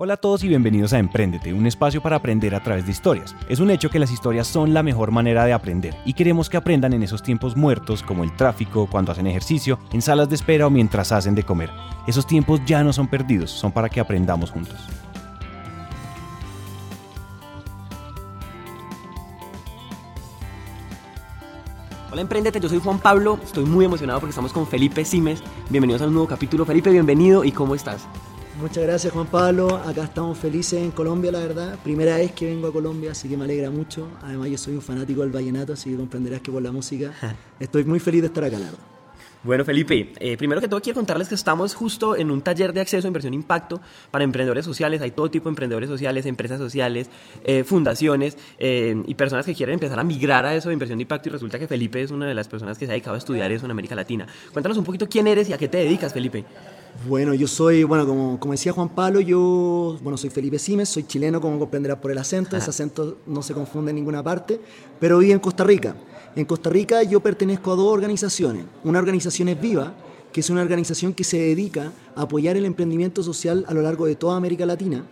Hola a todos y bienvenidos a Emprendete, un espacio para aprender a través de historias. Es un hecho que las historias son la mejor manera de aprender y queremos que aprendan en esos tiempos muertos como el tráfico, cuando hacen ejercicio, en salas de espera o mientras hacen de comer. Esos tiempos ya no son perdidos, son para que aprendamos juntos. Hola Emprendete, yo soy Juan Pablo, estoy muy emocionado porque estamos con Felipe Simes. Bienvenidos a un nuevo capítulo. Felipe, bienvenido y ¿cómo estás? Muchas gracias Juan Pablo, acá estamos felices en Colombia la verdad, primera vez que vengo a Colombia, así que me alegra mucho, además yo soy un fanático del vallenato, así que comprenderás que por la música estoy muy feliz de estar acá, la verdad. Bueno, Felipe, eh, primero que todo quiero contarles que estamos justo en un taller de acceso a inversión impacto para emprendedores sociales. Hay todo tipo de emprendedores sociales, empresas sociales, eh, fundaciones eh, y personas que quieren empezar a migrar a eso de inversión de impacto y resulta que Felipe es una de las personas que se ha dedicado a estudiar eso en América Latina. Cuéntanos un poquito quién eres y a qué te dedicas, Felipe. Bueno, yo soy, bueno, como, como decía Juan Pablo, yo, bueno, soy Felipe Simes, soy chileno, como comprenderás por el acento, ese acento no se confunde en ninguna parte, pero vivo en Costa Rica. En Costa Rica yo pertenezco a dos organizaciones. Una organización es Viva, que es una organización que se dedica a apoyar el emprendimiento social a lo largo de toda América Latina.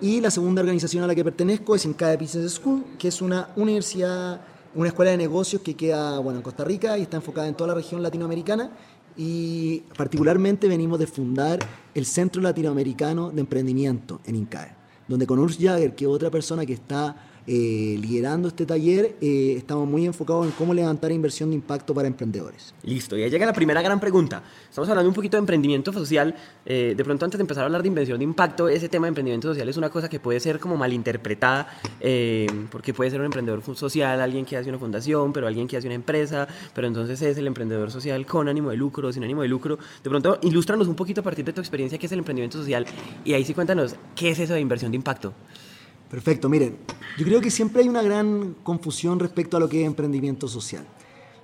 Y la segunda organización a la que pertenezco es INCAE Business School, que es una universidad, una escuela de negocios que queda bueno, en Costa Rica y está enfocada en toda la región latinoamericana y particularmente venimos de fundar el Centro Latinoamericano de Emprendimiento en INCAE, donde con Urs Jagger, que es otra persona que está eh, liderando este taller, eh, estamos muy enfocados en cómo levantar inversión de impacto para emprendedores. Listo, y ahí llega la primera gran pregunta. Estamos hablando un poquito de emprendimiento social. Eh, de pronto, antes de empezar a hablar de inversión de impacto, ese tema de emprendimiento social es una cosa que puede ser como malinterpretada, porque puede ser un emprendedor social, alguien que hace una fundación, pero alguien que hace una empresa, pero entonces es el emprendedor social con ánimo de lucro, sin ánimo de lucro. De pronto, ilústranos un poquito a partir de tu experiencia qué es el emprendimiento social y ahí sí cuéntanos qué es eso de inversión de impacto. Perfecto, miren, yo creo que siempre hay una gran confusión respecto a lo que es emprendimiento social.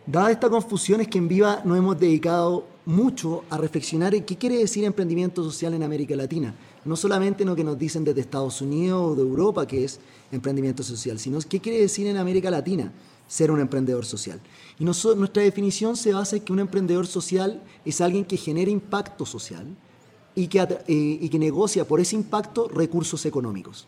Dada esta confusión es que en Viva nos hemos dedicado mucho a reflexionar en qué quiere decir emprendimiento social en América Latina. No solamente lo que nos dicen desde Estados Unidos o de Europa que es emprendimiento social, sino qué quiere decir en América Latina ser un emprendedor social. Y nuestra definición se basa en que un emprendedor social es alguien que genera impacto social y que, eh, y que negocia por ese impacto recursos económicos.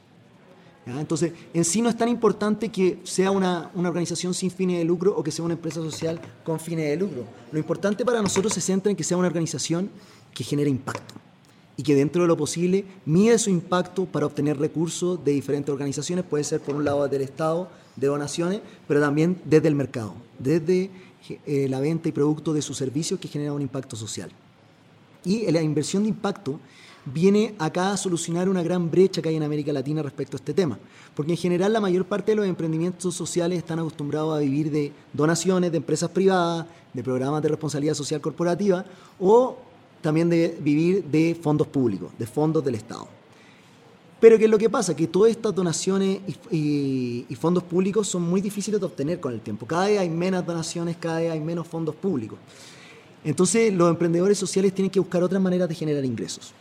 Entonces, en sí no es tan importante que sea una, una, organización sin fines de lucro o que sea una empresa social con fines de lucro. Lo importante para nosotros se centra en que sea una organización que genere impacto y que dentro de lo posible mide su impacto para obtener recursos de diferentes organizaciones, puede ser por un lado del Estado, de donaciones, pero también desde el mercado, desde eh, la venta y producto de sus servicios que generan un impacto social. Y la inversión de impacto viene acá a solucionar una gran brecha que hay en América Latina respecto a este tema. Porque en general la mayor parte de los emprendimientos sociales están acostumbrados a vivir de donaciones de empresas privadas, de programas de responsabilidad social corporativa o también de vivir de fondos públicos, de fondos del Estado. Pero ¿qué es lo que pasa? Que todas estas donaciones y, y, fondos públicos son muy difíciles de obtener con el tiempo. Cada vez hay menos donaciones, cada vez hay menos fondos públicos. Entonces los emprendedores sociales tienen que buscar otras maneras de generar ingresos.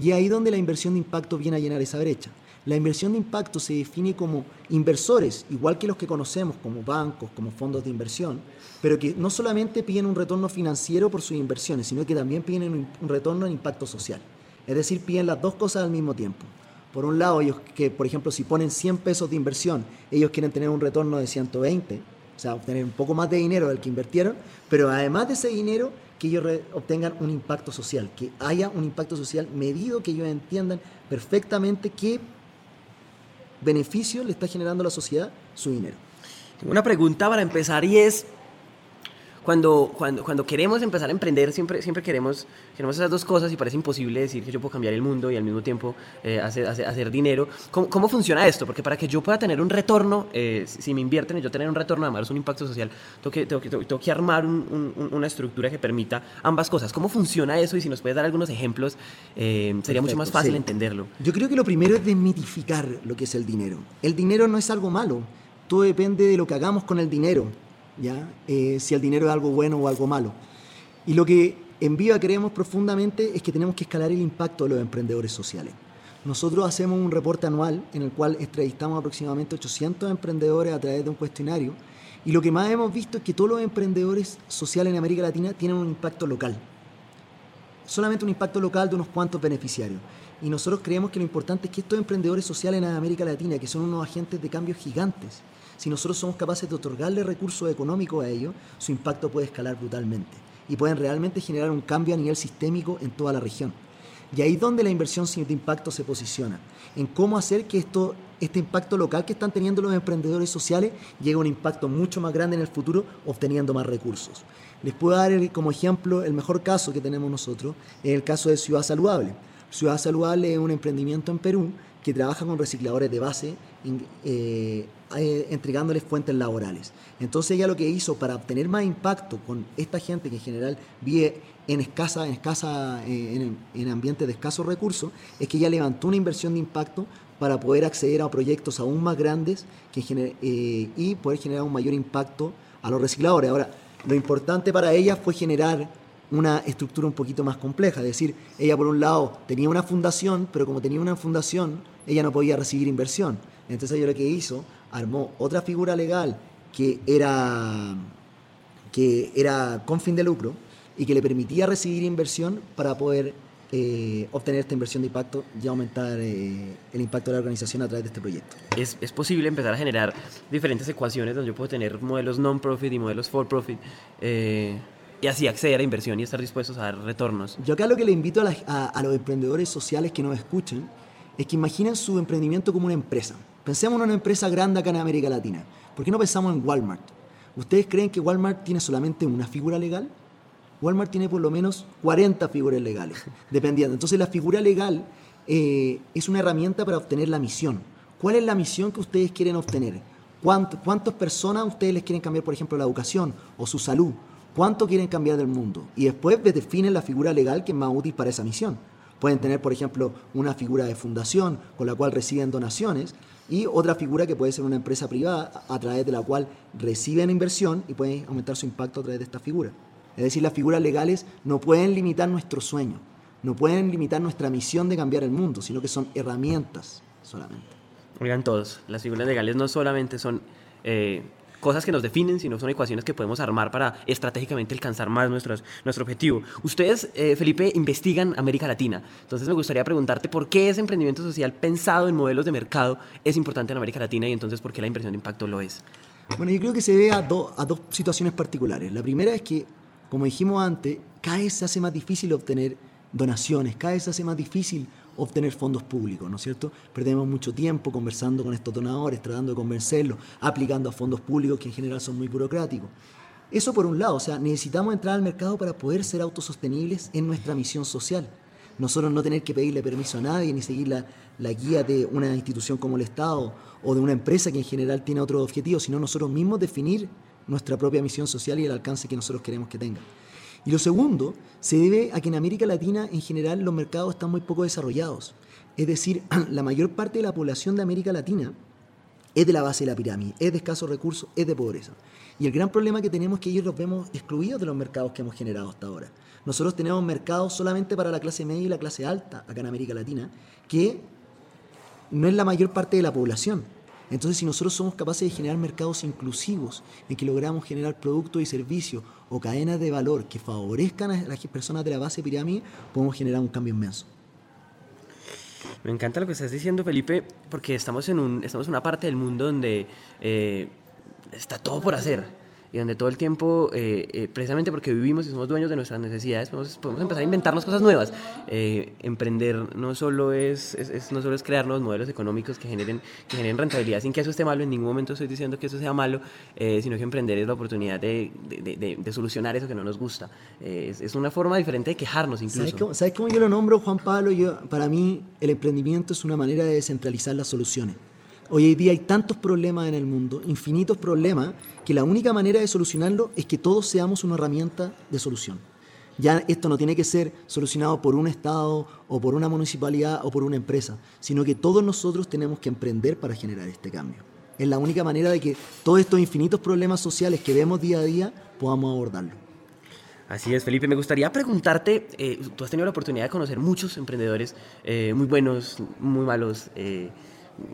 Y ahí donde la inversión de impacto viene a llenar esa brecha. La inversión de impacto se define como inversores, igual que los que conocemos como bancos, como fondos de inversión, pero que no solamente piden un retorno financiero por sus inversiones, sino que también piden un retorno en impacto social. Es decir, piden las dos cosas al mismo tiempo. Por un lado, ellos que, por ejemplo, si ponen 100 pesos de inversión, ellos quieren tener un retorno de 120, o sea, obtener un poco más de dinero del que invirtieron, pero además de ese dinero, que ellos obtengan un impacto social, que haya un impacto social medido, que ellos entiendan perfectamente qué beneficio le está generando a la sociedad su dinero. Una pregunta para empezar y es, cuando, cuando, cuando queremos empezar a emprender, siempre, siempre queremos, queremos esas dos cosas y parece imposible decir que yo puedo cambiar el mundo y al mismo tiempo eh, hacer, hacer, dinero. ¿Cómo, ¿Cómo, funciona esto? Porque para que yo pueda tener un retorno, eh, si me invierten y yo tener un retorno, además un impacto social, tengo que, tengo que, tengo que armar un, un, una estructura que permita ambas cosas. ¿Cómo funciona eso? Y si nos puedes dar algunos ejemplos, eh, sería mucho más fácil sí. entenderlo. Yo creo que lo primero es desmitificar lo que es el dinero. El dinero no es algo malo. Todo depende de lo que hagamos con el dinero. Eh, si el dinero es algo bueno o algo malo. Y lo que en Viva creemos profundamente es que tenemos que escalar el impacto de los emprendedores sociales. Nosotros hacemos un reporte anual en el cual entrevistamos aproximadamente 800 emprendedores a través de un cuestionario y lo que más hemos visto es que todos los emprendedores sociales en América Latina tienen un impacto local. Solamente un impacto local de unos cuantos beneficiarios. Y nosotros creemos que lo importante es que estos emprendedores sociales en América Latina, que son unos agentes de cambio gigantes, si nosotros somos capaces de otorgarle recursos económicos a ellos, su impacto puede escalar brutalmente y pueden realmente generar un cambio a nivel sistémico en toda la región. Y ahí es donde la inversión sin impacto se posiciona, en cómo hacer que esto, este impacto local que están teniendo los emprendedores sociales llegue a un impacto mucho más grande en el futuro, obteniendo más recursos. Les puedo dar como ejemplo el mejor caso que tenemos nosotros, es el caso de Ciudad Saludable. Ciudad Saludable es un emprendimiento en Perú que trabaja con recicladores de base, eh, eh, entregándoles fuentes laborales. Entonces ella lo que hizo para obtener más impacto con esta gente que en general vive en escasa, en escasa, eh, en, ambientes de escasos recursos, es que ella levantó una inversión de impacto para poder acceder a proyectos aún más grandes que y poder generar un mayor impacto a los recicladores. Ahora, lo importante para ella fue generar una estructura un poquito más compleja, es decir, ella por un lado tenía una fundación, pero como tenía una fundación, ella no podía recibir inversión. Entonces ella lo que hizo armó otra figura legal que era, que era con fin de lucro y que le permitía recibir inversión para poder eh, obtener esta inversión de impacto y aumentar eh, el impacto de la organización a través de este proyecto. Es, es, posible empezar a generar diferentes ecuaciones donde yo puedo tener modelos non-profit y modelos for-profit eh, y así acceder a inversión y estar dispuestos a dar retornos. Yo acá lo que le invito a, a los emprendedores sociales que nos escuchen es que imaginen su emprendimiento como una empresa. Pensemos en una empresa grande acá en América Latina. ¿Por qué no pensamos en Walmart? ¿Ustedes creen que Walmart tiene solamente una figura legal? Walmart tiene por lo menos 40 figuras legales, dependiendo. Entonces la figura legal eh, es una herramienta para obtener la misión. ¿Cuál es la misión que ustedes quieren obtener? ¿Cuántas personas ustedes les quieren cambiar, por ejemplo, la educación o su salud? ¿Cuánto quieren cambiar del mundo? Y después definen la figura legal que es más útil para esa misión. Pueden tener, por ejemplo, una figura de fundación con la cual reciben donaciones y otra figura que puede ser una empresa privada a través de la cual reciben inversión y pueden aumentar su impacto a través de esta figura. Es decir, las figuras legales no pueden limitar nuestro sueño, no pueden limitar nuestra misión de cambiar el mundo, sino que son herramientas solamente. Oigan todos, las figuras legales no solamente son eh, cosas que nos definen, sino son ecuaciones que podemos armar para estratégicamente alcanzar más nuestros, nuestro objetivo. Ustedes, eh, Felipe, investigan América Latina. Entonces me gustaría preguntarte por qué ese emprendimiento social pensado en modelos de mercado es importante en América Latina y entonces por qué la inversión de impacto lo es. Bueno, yo creo que se ve a, a dos situaciones particulares. La primera es que, como dijimos antes, cada vez se hace más difícil obtener donaciones, cada vez se hace más difícil obtener fondos públicos, ¿no es cierto? Perdemos mucho tiempo conversando con estos donadores, tratando de convencerlos, aplicando a fondos públicos que en general son muy burocráticos. Eso por un lado, o sea, necesitamos entrar al mercado para poder ser autosostenibles en nuestra misión social. Nosotros no tener que pedirle permiso a nadie ni seguir la, la guía de una institución como el Estado o de una empresa que en general tiene otros objetivos, sino nosotros mismos definir nuestra propia misión social y el alcance que nosotros queremos que tenga. Y lo segundo se debe a que en América Latina en general los mercados están muy poco desarrollados. Es decir, la mayor parte de la población de América Latina es de la base de la pirámide, es de escasos recursos, es de pobreza. Y el gran problema que tenemos es que ellos los vemos excluidos de los mercados que hemos generado hasta ahora. Nosotros tenemos mercados solamente para la clase media y la clase alta acá en América Latina, que no es la mayor parte de la población. Entonces, si nosotros somos capaces de generar mercados inclusivos, en que logramos generar productos y servicios o cadenas de valor que favorezcan a las personas de la base pirámide, podemos generar un cambio inmenso. Me encanta lo que estás diciendo, Felipe, porque estamos en, un, estamos en una parte del mundo donde eh, está todo por hacer y donde todo el tiempo, eh, eh, precisamente porque vivimos y somos dueños de nuestras necesidades, podemos, podemos empezar a inventarnos cosas nuevas. Eh, emprender no solo es, es, no solo es crear nuevos modelos económicos que generen, que generen rentabilidad sin que eso esté malo, en ningún momento estoy diciendo que eso sea malo, sino que emprender es la oportunidad de, de, de, solucionar eso que no nos gusta. Es, es, una forma diferente de quejarnos incluso. ¿Sabes cómo, ¿Sabes cómo yo lo nombro, Juan Pablo? Yo, para mí el emprendimiento es una manera de descentralizar las soluciones. Hoy día hay tantos problemas en el mundo, infinitos problemas, que la única manera de solucionarlo es que todos seamos una herramienta de solución. Ya esto no tiene que ser solucionado por un Estado o por una municipalidad o por una empresa, sino que todos nosotros tenemos que emprender para generar este cambio. Es la única manera de que todos estos infinitos problemas sociales que vemos día a día podamos abordarlo. Así es, Felipe. Me gustaría preguntarte, eh, tú has tenido la oportunidad de conocer muchos emprendedores eh, muy buenos, muy malos. Eh,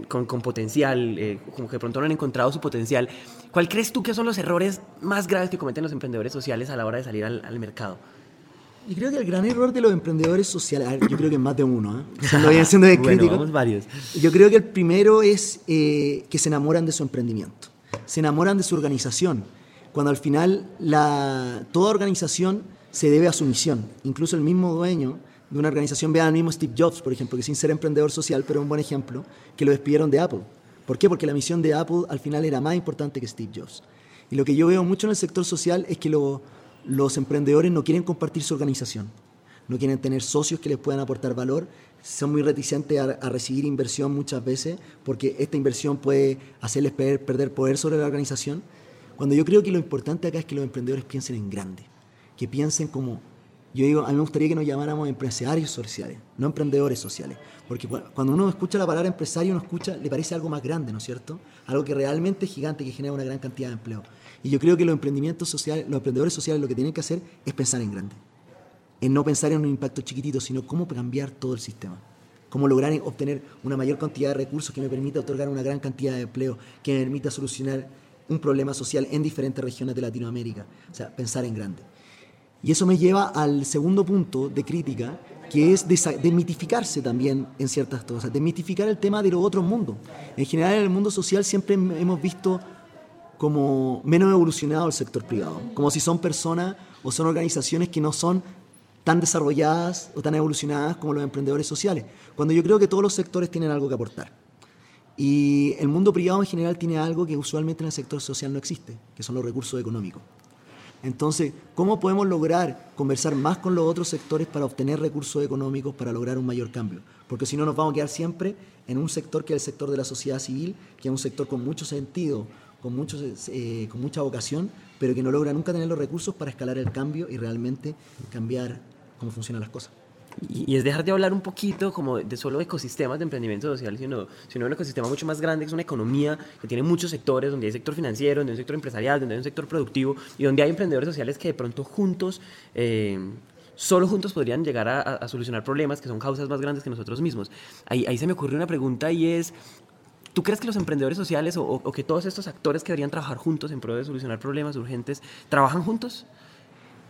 con, potencial, eh, como que de pronto no han encontrado su potencial. ¿Cuál crees tú que son los errores más graves que cometen los emprendedores sociales a la hora de salir al, mercado? Y creo que el gran error de los emprendedores sociales, yo creo que más de uno, ¿eh? siendo bien, siendo bien bueno, crítico. varios. Yo creo que el primero es eh, que se enamoran de su emprendimiento, se enamoran de su organización, cuando al final la, toda organización se debe a su misión. Incluso el mismo dueño de una organización, vean al mismo Steve Jobs, por ejemplo, que sin ser emprendedor social, pero un buen ejemplo, que lo despidieron de Apple. ¿Por qué? Porque la misión de Apple al final era más importante que Steve Jobs. Y lo que yo veo mucho en el sector social es que lo, los emprendedores no quieren compartir su organización, no quieren tener socios que les puedan aportar valor, son muy reticentes a, recibir inversión muchas veces porque esta inversión puede hacerles perder, poder sobre la organización. Cuando yo creo que lo importante acá es que los emprendedores piensen en grande, que piensen como, yo digo, a mí me gustaría que nos llamáramos empresarios sociales, no emprendedores sociales, porque cuando uno escucha la palabra empresario, uno escucha, le parece algo más grande, ¿no es cierto? Algo que realmente es gigante, que genera una gran cantidad de empleo. Y yo creo que los emprendimientos sociales, los emprendedores sociales lo que tienen que hacer es pensar en grande. En no pensar en un impacto chiquitito, sino cómo cambiar todo el sistema. Cómo lograr obtener una mayor cantidad de recursos que me permita otorgar una gran cantidad de empleo, que me permita solucionar un problema social en diferentes regiones de Latinoamérica. O sea, pensar en grande. Y eso me lleva al segundo punto de crítica, que es demitificarse también en ciertas cosas, demitificar el tema de los otros mundos. En general, en el mundo social siempre hemos visto como menos evolucionado el sector privado, como si son personas o son organizaciones que no son tan desarrolladas o tan evolucionadas como los emprendedores sociales, cuando yo creo que todos los sectores tienen algo que aportar. Y el mundo privado en general tiene algo que usualmente en el sector social no existe, que son los recursos económicos. Entonces, ¿cómo podemos lograr conversar más con los otros sectores para obtener recursos económicos para lograr un mayor cambio? Porque si no, nos vamos a quedar siempre en un sector que es el sector de la sociedad civil, que es un sector con mucho sentido, con, muchos, eh, con mucha vocación, pero que no logra nunca tener los recursos para escalar el cambio y realmente cambiar cómo funcionan las cosas. Y, es dejar de hablar un poquito como de solo ecosistemas de emprendimiento social, sino, sino un ecosistema mucho más grande, que es una economía que tiene muchos sectores, donde hay sector financiero, donde hay un sector empresarial, donde hay un sector productivo y donde hay emprendedores sociales que de pronto juntos... Eh, solo juntos podrían llegar a, solucionar problemas que son causas más grandes que nosotros mismos. Ahí, ahí se me ocurre una pregunta y es, ¿Tú crees que los emprendedores sociales o, que todos estos actores que deberían trabajar juntos en pro de solucionar problemas urgentes, trabajan juntos?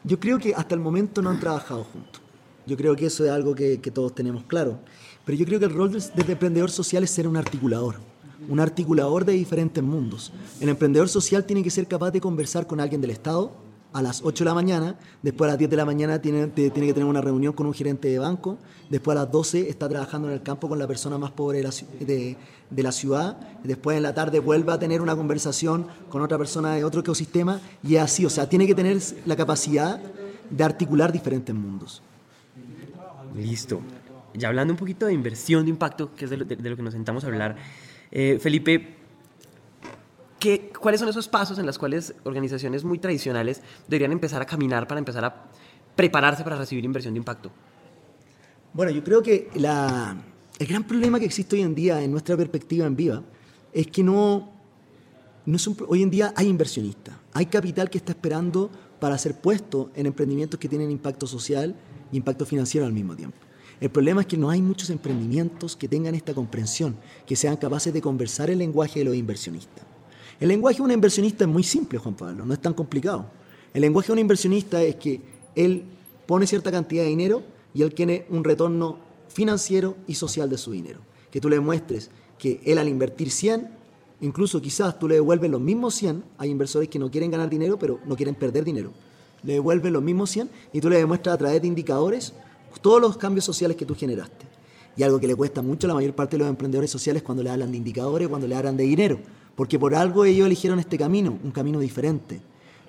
Yo creo que hasta el momento no han trabajado juntos. Yo creo que eso es algo que, todos tenemos claro. Pero yo creo que el rol del emprendedor social es ser un articulador, un articulador de diferentes mundos. El emprendedor social tiene que ser capaz de conversar con alguien del Estado, a las 8 de la mañana, después a las 10 de la mañana tiene, tiene que tener una reunión con un gerente de banco, después a las 12 está trabajando en el campo con la persona más pobre de la, de, de la ciudad, después en la tarde vuelve a tener una conversación con otra persona de otro ecosistema y así, o sea, tiene que tener la capacidad de articular diferentes mundos. Listo. Ya hablando un poquito de inversión de impacto, que es de lo, que nos sentamos a hablar, eh, Felipe, ¿cuáles son esos pasos en los cuales organizaciones muy tradicionales deberían empezar a caminar para empezar a prepararse para recibir inversión de impacto? Bueno, yo creo que el gran problema que existe hoy en día en nuestra perspectiva en Viva es que no, no hoy en día hay inversionistas, hay capital que está esperando para ser puesto en emprendimientos que tienen impacto social impacto financiero al mismo tiempo. El problema es que no hay muchos emprendimientos que tengan esta comprensión, que sean capaces de conversar el lenguaje de los inversionistas. El lenguaje de un inversionista es muy simple, Juan Pablo, no es tan complicado. El lenguaje de un inversionista es que él pone cierta cantidad de dinero y él tiene un retorno financiero y social de su dinero. Que tú le muestres que él al invertir 100, incluso quizás tú le devuelves los mismos 100, hay inversores que no quieren ganar dinero, pero no quieren perder dinero. Le devuelves los mismos 100 y tú le demuestras a través de indicadores todos los cambios sociales que tú generaste. Y algo que le cuesta mucho a la mayor parte de los emprendedores sociales cuando le hablan de indicadores, cuando le hablan de dinero porque por algo ellos eligieron este camino, un camino diferente.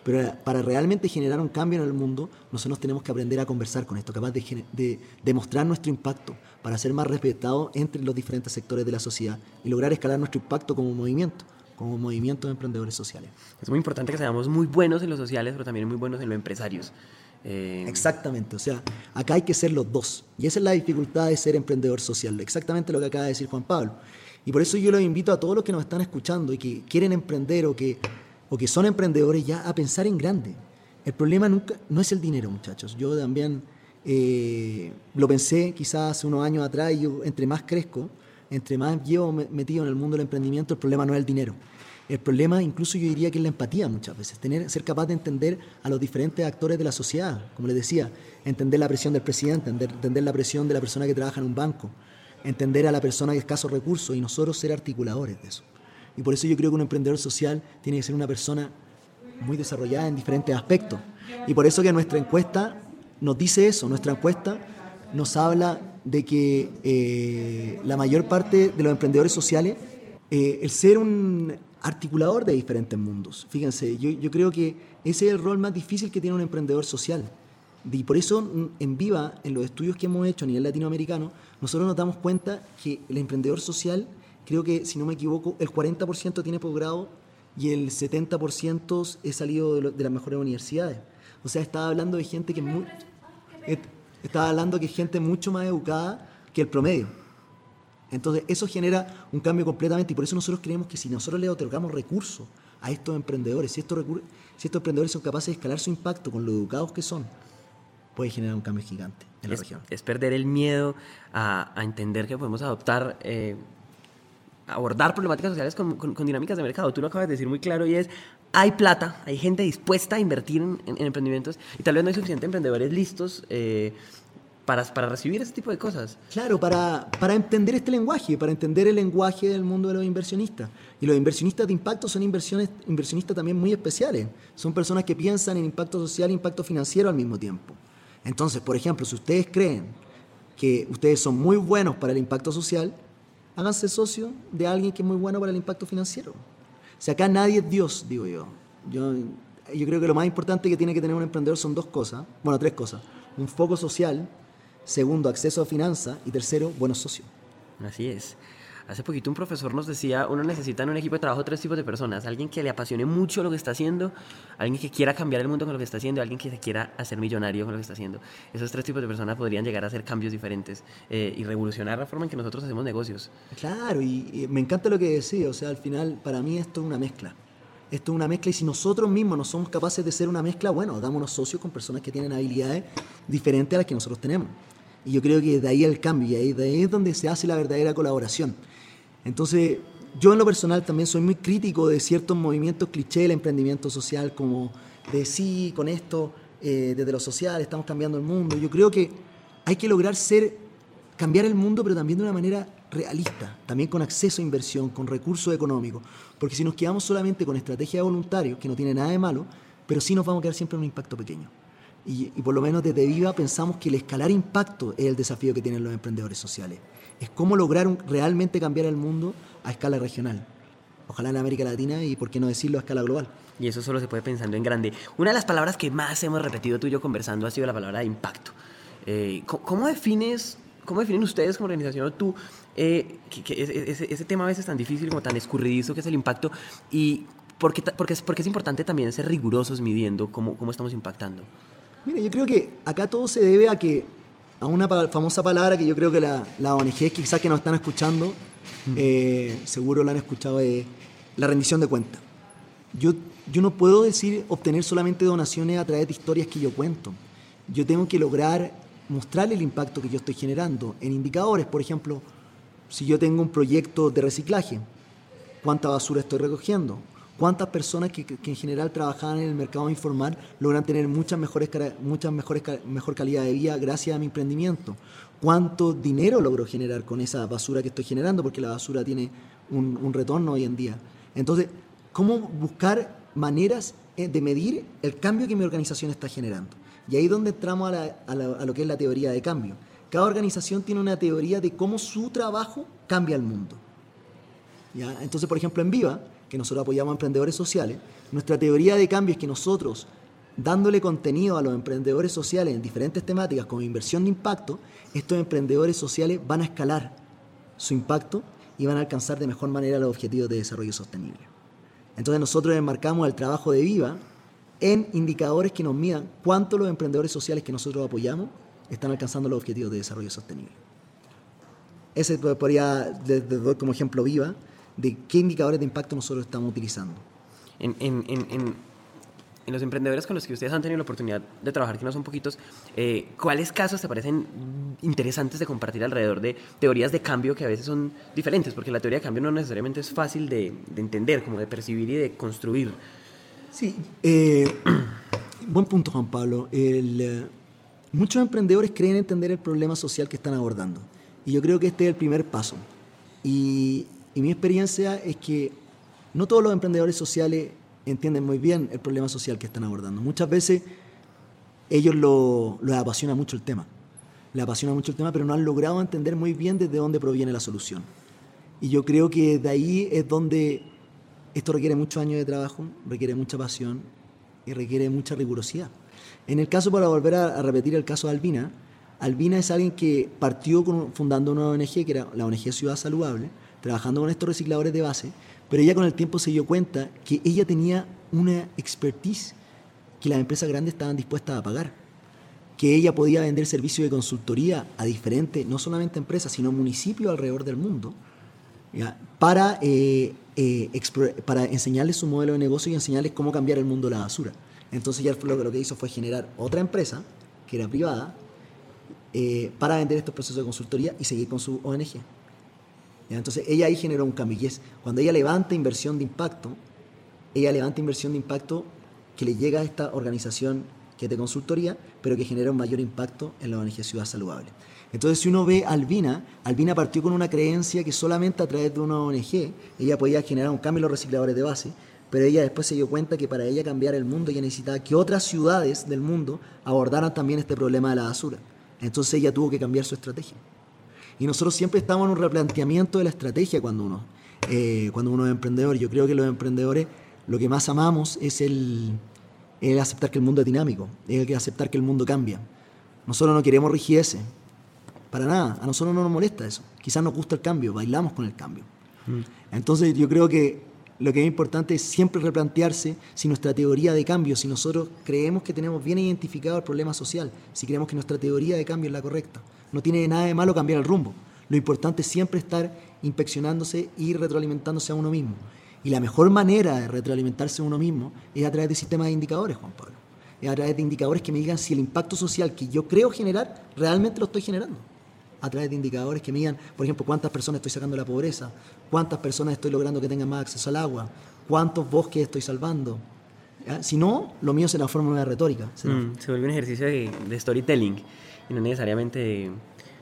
Pero para realmente generar un cambio en el mundo, nosotros tenemos que aprender a conversar con esto, capaz de, demostrar nuestro impacto para ser más respetados entre los diferentes sectores de la sociedad y lograr escalar nuestro impacto como movimiento como movimiento de emprendedores sociales. Es muy importante que seamos muy buenos en los sociales, pero también muy buenos en los empresarios. Eh, Exactamente, o sea, acá hay que ser los dos. Y esa es la dificultad de ser emprendedor social, exactamente lo que acaba de decir Juan Pablo. Y por eso yo los invito a todos los que nos están escuchando y que quieren emprender o que, o que son emprendedores ya a pensar en grande. El problema nunca, no es el dinero, muchachos. Yo también eh, lo pensé quizás hace unos años atrás y yo entre más crezco, entre más llevo metido en el mundo del emprendimiento, el problema no es el dinero. El problema, incluso yo diría que es la empatía muchas veces, tener, ser capaz de entender a los diferentes actores de la sociedad, como les decía, entender la presión del presidente, entender, la presión de la persona que trabaja en un banco, entender a la persona de escasos recursos y nosotros ser articuladores de eso. Y por eso yo creo que un emprendedor social tiene que ser una persona muy desarrollada en diferentes aspectos. Y por eso que nuestra encuesta nos dice eso, nuestra encuesta nos habla de que eh, la mayor parte de los emprendedores sociales, eh, el ser un articulador de diferentes mundos. Fíjense, yo, yo, creo que ese es el rol más difícil que tiene un emprendedor social. Y por eso mm, en Viva, en los estudios que hemos hecho a nivel latinoamericano, nosotros nos damos cuenta que el emprendedor social, creo que si no me equivoco, el 40% tiene posgrado y el 70% es salido de, de, las mejores universidades. O sea, estaba hablando de gente que muy, estaba hablando que gente mucho más educada que el promedio. Entonces, eso genera un cambio completamente y por eso nosotros creemos que si nosotros le otorgamos recursos a estos emprendedores, si estos, si estos emprendedores son capaces de escalar su impacto con lo educados que son, puede generar un cambio gigante en la región. Es perder el miedo a, entender que podemos adoptar, eh, abordar problemáticas sociales con, dinámicas de mercado. Tú lo acabas de decir muy claro y es, hay plata, hay gente dispuesta a invertir en, emprendimientos y tal vez no hay suficientes emprendedores listos. Eh, para, para recibir ese tipo de cosas. Claro, para, para entender este lenguaje, para entender el lenguaje del mundo de los inversionistas. Y los inversionistas de impacto son inversiones, inversionistas también muy especiales. Son personas que piensan en impacto social e impacto financiero al mismo tiempo. Entonces, por ejemplo, si ustedes creen que ustedes son muy buenos para el impacto social, háganse socio de alguien que es muy bueno para el impacto financiero. Sea, acá nadie es Dios, digo yo. Yo, yo creo que lo más importante que tiene que tener un emprendedor son dos cosas, bueno, tres cosas. Un foco social, Segundo, acceso a finanzas. Y tercero, buenos socios. Así es. Hace poquito un profesor nos decía, uno necesita en un equipo de trabajo tres tipos de personas. Alguien que le apasione mucho lo que está haciendo, alguien que quiera cambiar el mundo con lo que está haciendo, alguien que se quiera hacer millonario con lo que está haciendo. Esos tres tipos de personas podrían llegar a hacer cambios diferentes eh, y revolucionar la forma en que nosotros hacemos negocios. Claro, y, y me encanta lo que decía. O sea, al final, para mí esto es una mezcla. Esto es una mezcla y si nosotros mismos no somos capaces de ser una mezcla, bueno, dámonos socios con personas que tienen habilidades diferentes a las que nosotros tenemos. Y yo creo que de ahí el cambio, y de ahí es donde se hace la verdadera colaboración. Entonces, yo en lo personal también soy muy crítico de ciertos movimientos cliché del emprendimiento social, como de sí, con esto, eh, desde lo social, estamos cambiando el mundo. Yo creo que hay que lograr ser, cambiar el mundo, pero también de una manera realista, también con acceso a inversión, con recursos económicos. Porque si nos quedamos solamente con estrategia de voluntarios, que no tiene nada de malo, pero sí nos vamos a quedar siempre en un impacto pequeño. Y, por lo menos desde Viva pensamos que el escalar impacto es el desafío que tienen los emprendedores sociales. Es cómo lograr realmente cambiar el mundo a escala regional. Ojalá en América Latina y, por qué no decirlo, a escala global. Y eso solo se puede pensando en grande. Una de las palabras que más hemos repetido tú y yo conversando ha sido la palabra impacto. Eh, ¿cómo, defines, ¿Cómo definen ustedes como organización o tú eh, que, ese, tema a veces tan difícil como tan escurridizo que es el impacto? ¿Y por qué, porque, porque es importante también ser rigurosos midiendo cómo, cómo estamos impactando? Mire, yo creo que acá todo se debe a que a una famosa palabra que yo creo que la, la ONG quizás que nos están escuchando, eh, seguro la han escuchado, es la rendición de cuentas. Yo, yo no puedo decir obtener solamente donaciones a través de historias que yo cuento. Yo tengo que lograr mostrarle el impacto que yo estoy generando en indicadores. Por ejemplo, si yo tengo un proyecto de reciclaje, ¿cuánta basura estoy recogiendo? Cuántas personas que, en general trabajaban en el mercado informal logran tener muchas mejores, muchas mejores, mejor calidad de vida gracias a mi emprendimiento. Cuánto dinero logro generar con esa basura que estoy generando, porque la basura tiene un, retorno hoy en día. Entonces, ¿cómo buscar maneras eh, de medir el cambio que mi organización está generando? Y ahí es donde entramos a, lo que es la teoría de cambio. Cada organización tiene una teoría de cómo su trabajo cambia el mundo. ¿Ya? Entonces, por ejemplo, en Viva, que nosotros apoyamos a emprendedores sociales, nuestra teoría de cambio es que nosotros, dándole contenido a los emprendedores sociales en diferentes temáticas como inversión de impacto, estos emprendedores sociales van a escalar su impacto y van a alcanzar de mejor manera los objetivos de desarrollo sostenible. Entonces nosotros enmarcamos el trabajo de Viva en indicadores que nos midan cuánto los emprendedores sociales que nosotros apoyamos están alcanzando los objetivos de desarrollo sostenible. Ese podría, doy como ejemplo Viva, de qué indicadores de impacto nosotros estamos utilizando. En, en, en, en los emprendedores con los que ustedes han tenido la oportunidad de trabajar, que no son poquitos, eh, ¿cuáles casos te parecen interesantes de compartir alrededor de teorías de cambio que a veces son diferentes? Porque la teoría de cambio no necesariamente es fácil de, entender, como de percibir y de construir. Sí, eh, buen punto Juan Pablo. Eh, muchos emprendedores creen entender el problema social que están abordando. Y yo creo que este es el primer paso. Y, y mi experiencia es que no todos los emprendedores sociales entienden muy bien el problema social que están abordando. Muchas veces ellos lo, les apasiona mucho el tema, les apasiona mucho el tema, pero no han logrado entender muy bien desde dónde proviene la solución. Y yo creo que de ahí es donde esto requiere muchos años de trabajo, requiere mucha pasión y requiere mucha rigurosidad. En el caso, para volver a, repetir el caso de Albina, Albina es alguien que partió fundando una ONG, que era la ONG Ciudad Saludable, trabajando con estos recicladores de base, pero ella con el tiempo se dio cuenta que ella tenía una expertise que las empresas grandes estaban dispuestas a pagar, que ella podía vender servicios de consultoría a diferentes, no solamente empresas, sino municipios alrededor del mundo, Para, eh, eh, para enseñarles su modelo de negocio y enseñarles cómo cambiar el mundo de la basura. Entonces lo, lo que hizo fue generar otra empresa, que era privada, eh, para vender estos procesos de consultoría y seguir con su ONG. Entonces ella ahí generó un cambio y es cuando ella levanta inversión de impacto, ella levanta inversión de impacto que le llega a esta organización que es de consultoría, pero que genera un mayor impacto en la ONG Ciudad Saludable. Entonces, si uno ve a Albina, Albina partió con una creencia que solamente a través de una ONG ella podía generar un cambio en los recicladores de base, pero ella después se dio cuenta que para ella cambiar el mundo ella necesitaba que otras ciudades del mundo abordaran también este problema de la basura. Entonces ella tuvo que cambiar su estrategia. Y nosotros siempre estamos en un replanteamiento de la estrategia cuando uno, eh, cuando uno es emprendedor. Yo creo que los emprendedores lo que más amamos es el, el aceptar que el mundo es dinámico, es el aceptar que el mundo cambia. Nosotros no queremos rigidez, para nada, a nosotros no nos molesta eso. Quizás nos gusta el cambio, bailamos con el cambio. Mm. Entonces yo creo que lo que es importante es siempre replantearse si nuestra teoría de cambio, si nosotros creemos que tenemos bien identificado el problema social, si creemos que nuestra teoría de cambio es la correcta. No tiene nada de malo cambiar el rumbo. Lo importante es siempre estar inspeccionándose y retroalimentándose a uno mismo. Y la mejor manera de retroalimentarse a uno mismo es a través de sistemas de indicadores, Juan Pablo. Es a través de indicadores que me digan si el impacto social que yo creo generar, realmente lo estoy generando. A través de indicadores que me digan, por ejemplo, cuántas personas estoy sacando de la pobreza, cuántas personas estoy logrando que tengan más acceso al agua, cuántos bosques estoy salvando. Si no, lo mío será forma de retórica. Mm, se vuelve un ejercicio de, de storytelling y no necesariamente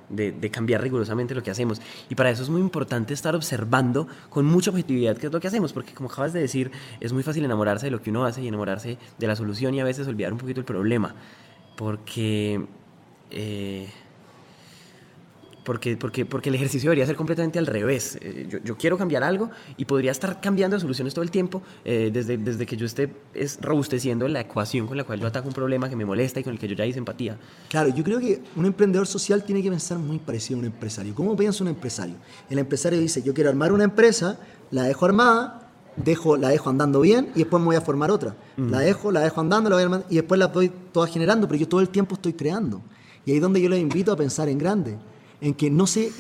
de, cambiar rigurosamente lo que hacemos. Y para eso es muy importante estar observando con mucha objetividad qué es lo que hacemos, porque como acabas de decir, es muy fácil enamorarse de lo que uno hace y enamorarse de la solución y a veces olvidar un poquito el problema, porque... Eh, porque, porque, porque el ejercicio debería ser completamente al revés. Eh, yo, yo, quiero cambiar algo y podría estar cambiando soluciones todo el tiempo eh, desde, desde que yo esté es, robusteciendo la ecuación con la cual yo ataco un problema que me molesta y con el que yo ya hice empatía. Claro, yo creo que un emprendedor social tiene que pensar muy parecido a un empresario. ¿Cómo piensa un empresario? El empresario dice, yo quiero armar una empresa, la dejo armada, dejo, la dejo andando bien y después me voy a formar otra. La dejo, la dejo andando, la voy armando, y después la voy toda generando, pero yo todo el tiempo estoy creando. Y ahí es donde yo les invito a pensar en grande en que no se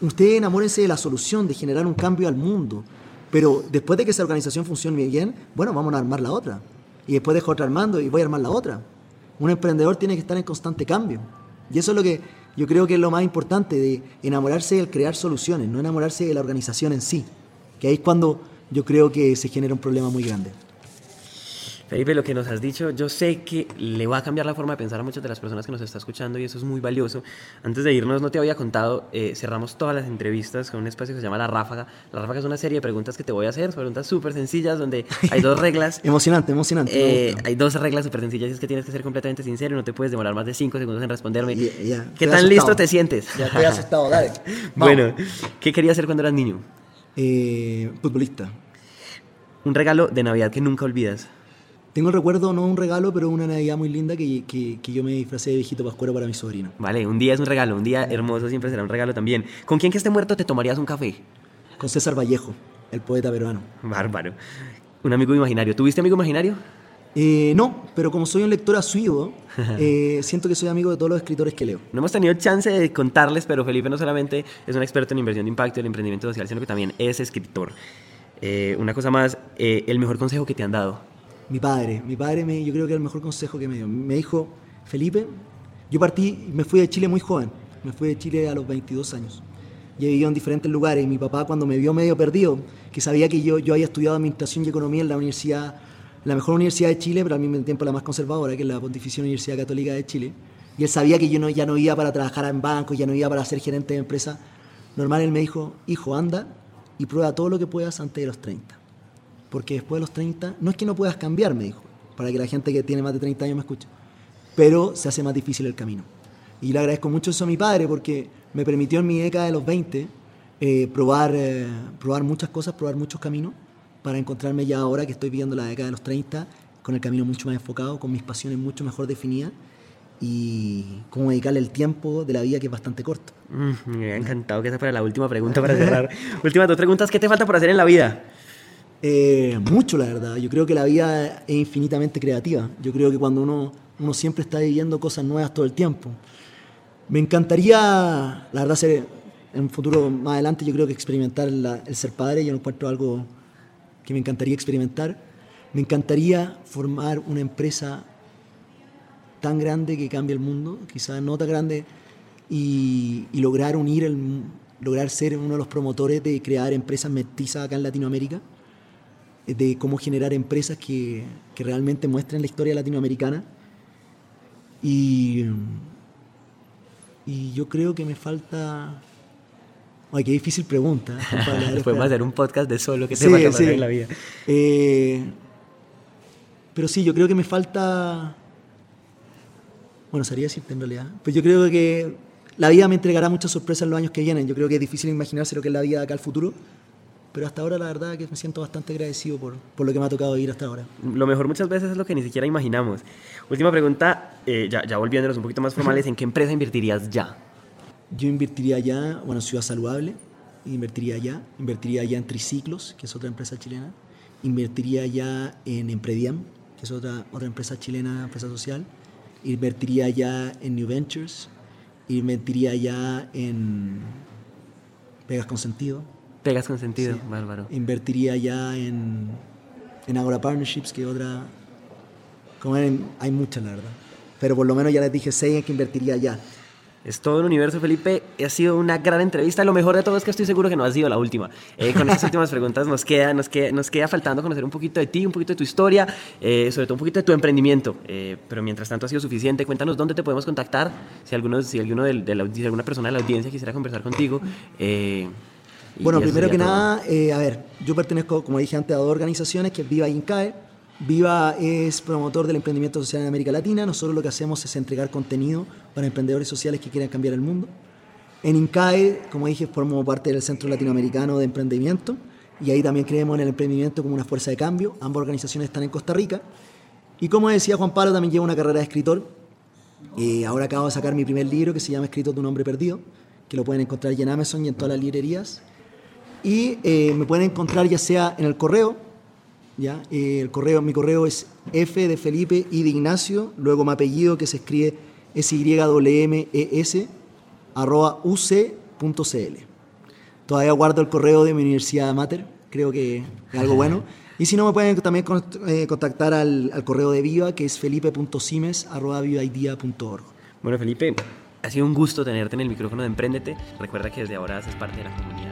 ustedes enamórense de la solución, de generar un cambio al mundo, pero después de que esa organización funcione bien, bueno, vamos a armar la otra. Y después dejo otra armando y voy a armar la otra. Un emprendedor tiene que estar en constante cambio. Y eso es lo que yo creo que es lo más importante, de enamorarse del crear soluciones, no enamorarse de la organización en sí. Que ahí es cuando yo creo que se genera un problema muy grande. Felipe, lo que nos has dicho, yo sé que le va a cambiar la forma de pensar a muchas de las personas que nos está escuchando y eso es muy valioso. Antes de irnos, no te había contado, eh, cerramos todas las entrevistas con un espacio que se llama La Ráfaga. La Ráfaga es una serie de preguntas que te voy a hacer, preguntas súper sencillas, donde hay dos reglas. emocionante, emocionante. Eh, hay dos reglas súper sencillas y es que tienes que ser completamente sincero y no te puedes demorar más de cinco segundos en responderme. ¿Qué tan listo te sientes? Ya estoy asustado, dale. bueno, ¿qué querías hacer cuando eras niño? Eh, futbolista. Un regalo de Navidad que nunca olvidas. Tengo el recuerdo, no un regalo, pero una Navidad muy linda que, que, que, yo me disfracé de viejito pascuero para mi sobrino. Vale, un día es un regalo, un día hermoso siempre será un regalo también. ¿Con quién que esté muerto te tomarías un café? Con César Vallejo, el poeta peruano. Bárbaro. Un amigo imaginario. ¿Tuviste amigo imaginario? Eh, no, pero como soy un lector asiduo, eh, siento que soy amigo de todos los escritores que leo. No hemos tenido chance de contarles, pero Felipe no solamente es un experto en inversión de impacto y el emprendimiento social, sino que también es escritor. Eh, una cosa más, el mejor consejo que te han dado Mi padre, mi padre me, yo creo que es el mejor consejo que me dio. Me dijo, Felipe, yo partí, me fui de Chile muy joven, me fui de Chile a los 22 años. Y he vivido en diferentes lugares y mi papá cuando me vio medio perdido, que sabía que yo, yo había estudiado Administración y Economía en la universidad, la mejor universidad de Chile, pero al mismo tiempo la más conservadora, que es la Pontificia Universidad Católica de Chile. Y él sabía que yo no, ya no iba para trabajar en bancos, ya no iba para ser gerente de empresa. Normal, él me dijo, hijo, anda y prueba todo lo que puedas antes de los 30. Porque después de los 30, no es que no puedas cambiar, me dijo, para que la gente que tiene más de 30 años me escuche, pero se hace más difícil el camino. Y le agradezco mucho eso a mi padre porque me permitió en mi década de los 20 eh, probar, eh, probar muchas cosas, probar muchos caminos, para encontrarme ya ahora que estoy viviendo la década de los 30 con el camino mucho más enfocado, con mis pasiones mucho mejor definidas y cómo dedicarle el tiempo de la vida que es bastante corto. Mm, me ha encantado que esa fuera la última pregunta para cerrar. Últimas dos preguntas, ¿qué te falta por hacer en la vida? Eh, mucho, la verdad. Yo creo que la vida es infinitamente creativa. Yo creo que cuando uno, uno siempre está viviendo cosas nuevas todo el tiempo. Me encantaría, la verdad, ser, en un futuro más adelante, yo creo que experimentar el ser padre. Yo encuentro algo que me encantaría experimentar. Me encantaría formar una empresa tan grande que cambie el mundo, quizás no tan grande, y, lograr unir, el, lograr ser uno de los promotores de crear empresas mestizas acá en Latinoamérica, de cómo generar empresas que, que realmente muestren la historia latinoamericana. Y, y yo creo que me falta... Ay, qué difícil pregunta. Podemos hacer un podcast de solo que se sí, a sí. en la vida. Eh, pero sí, yo creo que me falta bueno, sería decirte en realidad. Pues yo creo que la vida me entregará muchas sorpresas en los años que vienen. Yo creo que es difícil imaginarse lo que es la vida de acá al futuro. Pero hasta ahora la verdad que me siento bastante agradecido por, por lo que me ha tocado vivir hasta ahora. Lo mejor muchas veces es lo que ni siquiera imaginamos. Última pregunta, eh, ya, ya volviéndonos un poquito más formales, ¿en qué empresa invertirías ya? Yo invertiría ya, bueno, Ciudad Saludable, invertiría ya, invertiría ya en Triciclos, que es otra empresa chilena, invertiría ya en Emprediam, que es otra, otra empresa chilena, empresa social, invertiría ya en New Ventures, invertiría ya en Pegas con Sentido. Pegas con Sentido, bárbaro. Invertiría ya en, en Agora Partnerships, que otra... Como hay muchas, la verdad. Pero por lo menos ya les dije seis en que invertiría ya. Es todo el universo, Felipe. Ha sido una gran entrevista. Lo mejor de todo es que estoy seguro que no ha sido la última. Eh, con estas últimas preguntas nos queda, nos, queda, nos queda faltando conocer un poquito de ti, un poquito de tu historia, eh, sobre todo un poquito de tu emprendimiento. Eh, pero mientras tanto ha sido suficiente. Cuéntanos dónde te podemos contactar si, alguno, si, alguno de, de la, si alguna persona de la audiencia quisiera conversar contigo. Bueno, primero que nada, a ver, yo pertenezco, como dije antes, a dos organizaciones, que es Viva INCAE Viva es promotor del emprendimiento social en América Latina. Nosotros lo que hacemos es entregar contenido para emprendedores sociales que quieran cambiar el mundo. En INCAE, como dije, formo parte del Centro Latinoamericano de Emprendimiento y ahí también creemos en el emprendimiento como una fuerza de cambio. Ambas organizaciones están en Costa Rica. Y como decía Juan Pablo, también llevo una carrera de escritor. Eh, ahora acabo de sacar mi primer libro que se llama Escrito de un hombre perdido, que lo pueden encontrar ya en Amazon y en todas las librerías. Y eh, me pueden encontrar ya sea en el correo ¿ya? Eh, el correo, mi correo es F de Felipe y de Ignacio, luego mi apellido que se escribe S-Y-M-E-S, arroba uc.cl. Todavía guardo el correo de mi universidad Mater, creo que es algo bueno. Y si no, me pueden también eh, contactar al, correo de Viva, que es felipe.simes, arroba vivaidea.org. Bueno, Felipe, ha sido un gusto tenerte en el micrófono de Emprendete. Recuerda que desde ahora haces parte de la comunidad.